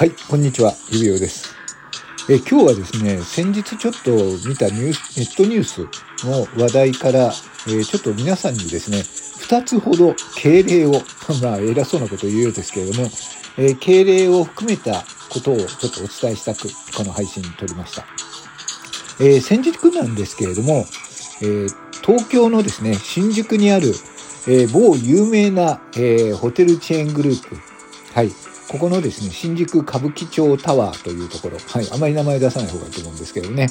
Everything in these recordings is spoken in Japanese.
はい、こんにちは、指輪です。え今日はですね、先日ちょっと見たニュース、ネットニュースの話題から、えちょっと皆さんにですね、二つほど敬礼を、まあ偉そうなことを言うようですけれども、え敬礼を含めたことをちょっとお伝えしたく、この配信に撮りました。えー先日なんですけれども、えー東京のですね、新宿にある、えー某有名な、えホテルチェーングループ、はい、ここのですね、新宿歌舞伎町タワーというところ、はい、あまり名前出さない方がいいと思うんですけどね、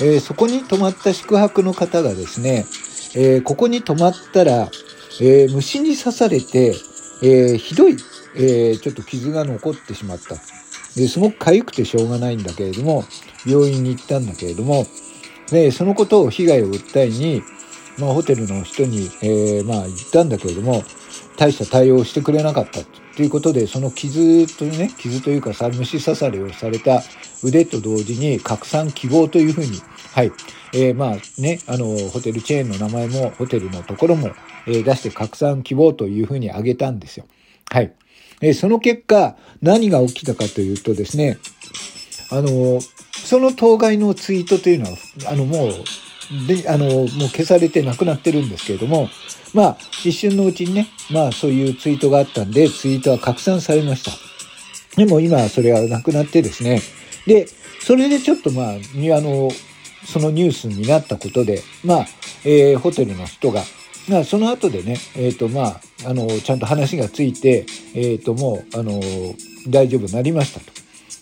えーそこに泊まった宿泊の方がですね、えーここに泊まったら、えー虫に刺されて、えひどい、えちょっと傷が残ってしまった。ですごく痒くてしょうがないんだけれども、病院に行ったんだけれども、で、そのことを被害を訴えに、まあ、ホテルの人に、えまあ、言ったんだけれども、大した対応してくれなかったということで、その傷というね、傷というか、虫刺されをされた腕と同時に、拡散希望というふうに、はい、えーまあね、あの、ホテルチェーンの名前も、ホテルのところも、えー出して拡散希望というふうに挙げたんですよ。はい。えーその結果、何が起きたかというとですね、あの、その当該のツイートというのは、あの、もう、で、あの、もう消されてなくなってるんですけれども、まあ、一瞬のうちにね、まあ、そういうツイートがあったんで、ツイートは拡散されました。でも今それはなくなってですね、で、それでちょっとまあ、あの、そのニュースになったことで、まあ、えーホテルの人が、まあ、その後でね、えっ、と、まあ、あの、ちゃんと話がついて、えっ、と、もう、あの、大丈夫になりましたと。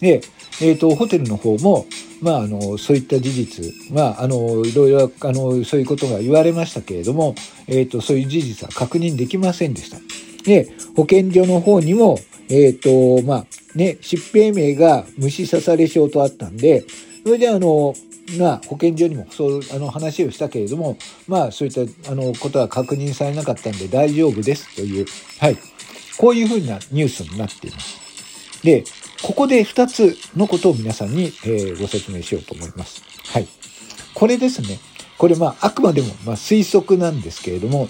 で、えっ、と、ホテルの方も、まあ、あの、そういった事実、まあ、あの、いろいろ、あの、そういうことが言われましたけれども、えっ、と、そういう事実は確認できませんでした。で、保健所の方にも、えっ、と、まあ、ね、疾病名が虫刺され症とあったんで、それであの、まあ、保健所にもそう、あの話をしたけれども、まあ、そういった、あの、ことは確認されなかったんで大丈夫ですという、はい。こういうふうなニュースになっています。で、ここで2つのことを皆さんに、えご説明しようと思います。はい。これですね。これまあ、あくまでもま推測なんですけれども、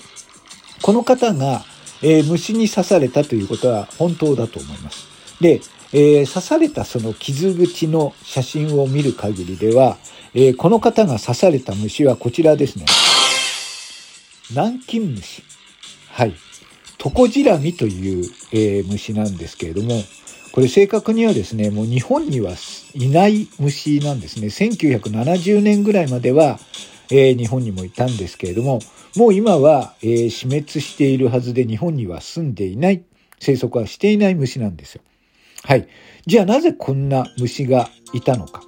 この方が、えー虫に刺されたということは本当だと思います。で、えー刺されたその傷口の写真を見る限りでは、えーこの方が刺された虫はこちらですね。南京虫。はい。トコジラミという、え虫なんですけれども、これ正確にはですね、もう日本にはいない虫なんですね。1970年ぐらいまでは、えー日本にもいたんですけれども、もう今は、えー死滅しているはずで日本には住んでいない、生息はしていない虫なんですよ。はい。じゃあなぜこんな虫がいたのか。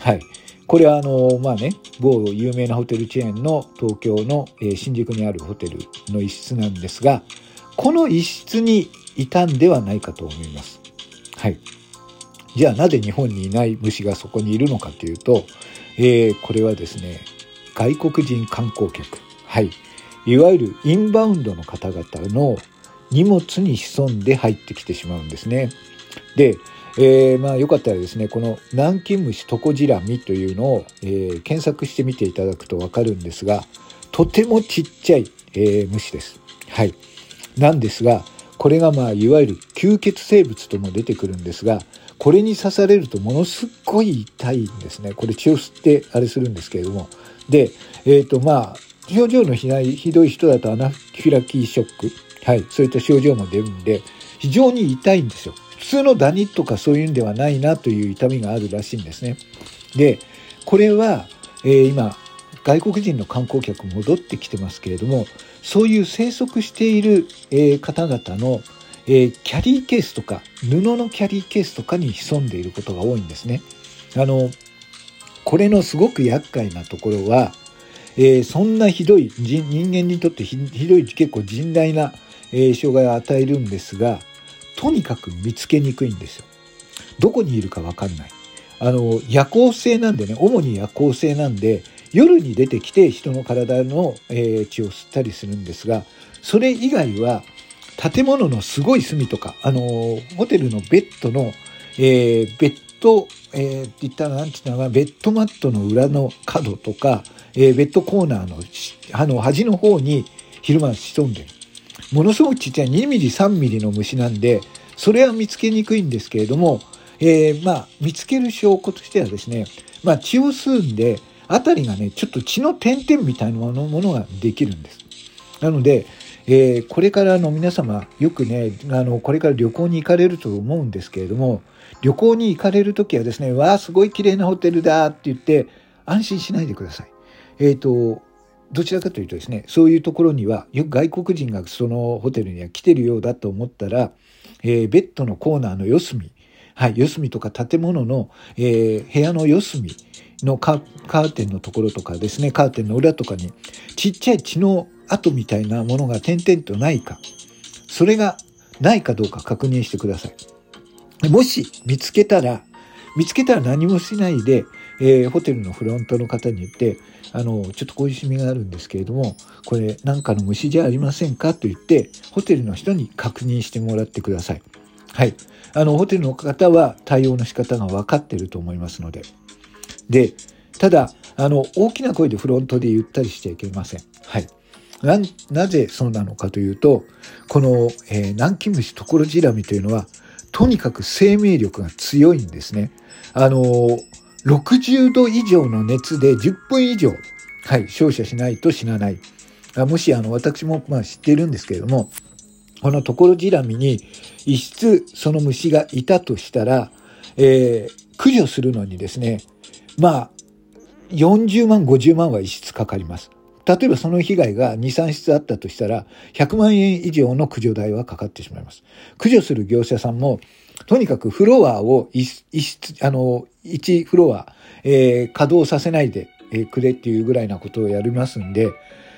はい。これはあの、まあね、某有名なホテルチェーンの東京の、えー新宿にあるホテルの一室なんですが、この一室にいたんではないかと思います。はい。じゃあなぜ日本にいない虫がそこにいるのかというと、えーこれはですね、外国人観光客。はい。いわゆるインバウンドの方々の荷物に潜んで入ってきてしまうんですね。で、えーまあよかったらですね、この南京虫トコジラミというのを、えー検索してみていただくとわかるんですが、とてもちっちゃい、えー虫です。はい。なんですが、これがまあいわゆる吸血生物とも出てくるんですが、これに刺されるとものすっごい痛いんですね。これ血を吸ってあれするんですけれども。で、えっ、とまあ、症状のひないひどい人だとアナフィラキーショック。はい。そういった症状も出るんで、非常に痛いんですよ。普通のダニとかそういうんではないなという痛みがあるらしいんですね。で、これは、えー今、外国人の観光客戻ってきてますけれども、そういう生息している、え方々の、えキャリーケースとか、布のキャリーケースとかに潜んでいることが多いんですね。あの、これのすごく厄介なところは、えーそんなひどい人間にとってひどい結構甚大な、えー障害を与えるんですがとにかく見つけにくいんですよ。どこにいるかわかんない。あの夜行性なんでね主に夜行性なんで夜に出てきて人の体の、え血を吸ったりするんですがそれ以外は建物のすごい隅とかあのホテルのベッドの、えーベッド、えーって言ったらなんて言ったらベッドマットの裏の角とか、えーベッドコーナーのあの端の方に昼間潜んでる。ものすごくちっちゃい2ミリ3ミリの虫なんでそれは見つけにくいんですけれども、えー、まあ、見つける証拠としてはですね、まあ、血を吸うんで、あたりがね、ちょっと血の点々みたいなものができるんです。なので、えー、これからの皆様、よくね、あの、これから旅行に行かれると思うんですけれども、旅行に行かれるときはですね、わあ、すごい綺麗なホテルだって言って、安心しないでください。えっ、ー、と、どちらかというとですね、そういうところには、よく外国人がそのホテルには来てるようだと思ったら、えー、ベッドのコーナーの四隅、はい、四隅とか建物の、えー、部屋の四隅のカーテンのところとかですね、カーテンの裏とかに、ちっちゃい血の跡みたいなものが点々とないか、それがないかどうか確認してください。もし見つけたら、見つけたら何もしないで、えー、ホテルのフロントの方に言って、あの、ちょっとこういうシミがあるんですけれども、これ何かの虫じゃありませんかと言って、ホテルの人に確認してもらってください。はい。あの、ホテルの方は対応の仕方が分かってると思いますので。で、ただ、あの、大きな声でフロントで言ったりしちゃいけません。はい。な、なぜそうなのかというと、この、えー、南京虫トコロジラミというのは、とにかく生命力が強いんですね。あのー、60度以上の熱で10分以上、はい、照射しないと死なない。あもし、あの、私も、まあ、知っているんですけれども、このトコロジラミに一室その虫がいたとしたら、えー、駆除するのにですね、まあ、40万、50万は一室かかります。例えばその被害が2、3室あったとしたら、100万円以上の駆除代はかかってしまいます。駆除する業者さんも、とにかくフロアを一室、あの、1フロア、えー、稼働させないでくれっていうぐらいなことをやりますんで、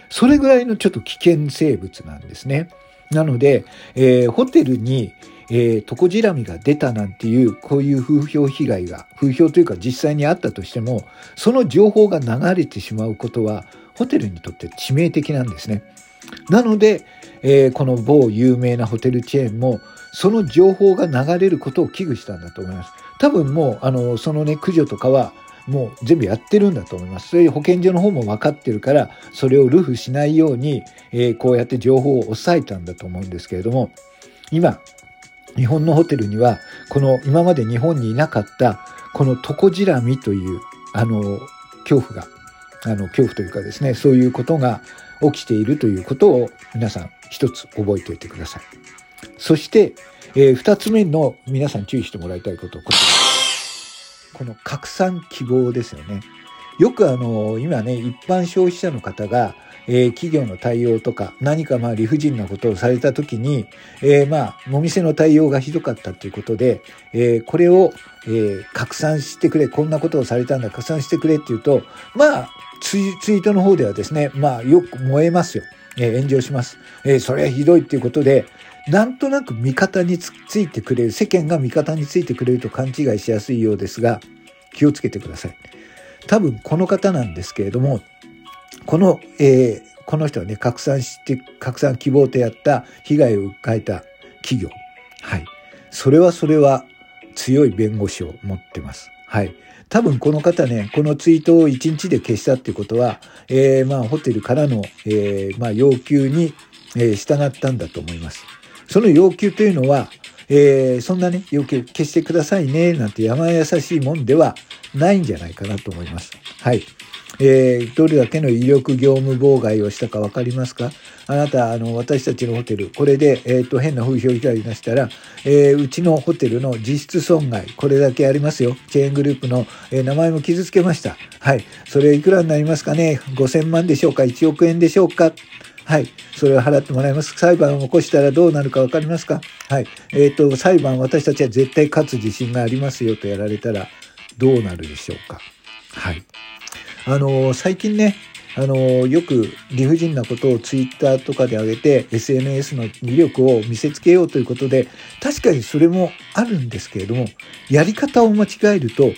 それぐらいのちょっと危険生物なんですね。なので、えー、ホテルに、えー、トコジラミが出たなんていう、こういう風評被害が、風評というか実際にあったとしても、その情報が流れてしまうことは、ホテルにとって致命的なんですね。なので、えー、この某有名なホテルチェーンも、その情報が流れることを危惧したんだと思います。多分もう、あの、そのね、駆除とかは、もう全部やってるんだと思います。そういう保健所の方も分かってるから、それをルフしないように、えー、こうやって情報を抑えたんだと思うんですけれども、今、日本のホテルには、この今まで日本にいなかった、このトコジラミという、あの、恐怖が、あの、恐怖というかですね、そういうことが起きているということを皆さん一つ覚えておいてください。そして、えー、二つ目の皆さん注意してもらいたいこと、こちら。この拡散希望ですよね。よくあの、今ね、一般消費者の方が、えー、企業の対応とか、何かまあ理不尽なことをされたときに、えー、まあ、お店の対応がひどかったということで、えー、これを、えー、拡散してくれ、こんなことをされたんだ、拡散してくれっていうと、まあ、ツイツイートの方ではですね、まあ、よく燃えますよ。えー、炎上します。えー、それはひどいっていうことで、なんとなく味方についてくれる、世間が味方についてくれると勘違いしやすいようですが、気をつけてください。多分この方なんですけれども、この、えー、この人はね、拡散して、拡散希望とやった被害を訴えた企業。はい。それはそれは強い弁護士を持ってます。はい。多分この方ね、このツイートを1日で消したっていうことは、えー、まあホテルからの、えー、まあ要求に、えー、従ったんだと思います。その要求というのは、えー、そんなね、要求消してくださいね、なんて山優しいもんではないんじゃないかなと思います。はい。えー、どれだけの威力業務妨害をしたか分かりますか？あなた、あの、私たちのホテル、これで、えっ、ー、と、変な風評被害がしたら、えー、うちのホテルの実質損害、これだけありますよ。チェーングループの、えー、名前も傷つけました。はい。それいくらになりますかね ?5000 万でしょうか ?1 億円でしょうか？はい。それを払ってもらいます。裁判を起こしたらどうなるか分かりますか？はい。えっ、ー、と、裁判私たちは絶対勝つ自信がありますよとやられたらどうなるでしょうか？はい。あの、最近ね、あの、よく理不尽なことをツイッターとかで上げて SNS の魅力を見せつけようということで、確かにそれもあるんですけれども、やり方を間違えると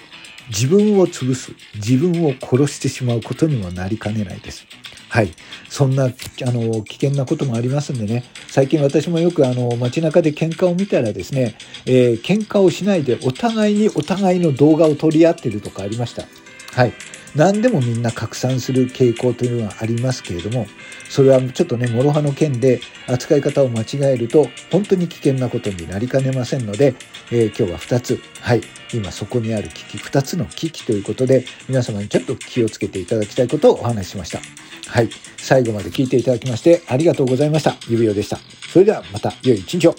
自分を潰す、自分を殺してしまうことにもなりかねないです。はい。そんな、あの、危険なこともありますんでね、最近私もよくあの、街中で喧嘩を見たらですね、えー、喧嘩をしないでお互いにお互いの動画を撮り合ってるとかありました。はい。何でもみんな拡散する傾向というのはありますけれども、それはちょっとね、諸刃の剣で扱い方を間違えると、本当に危険なことになりかねませんので、えー、今日は2つ、はい、今そこにある危機、2つの危機ということで、皆様にちょっと気をつけていただきたいことをお話ししました。はい、最後まで聞いていただきましてありがとうございました。指輪でした。それではまた良い一日を。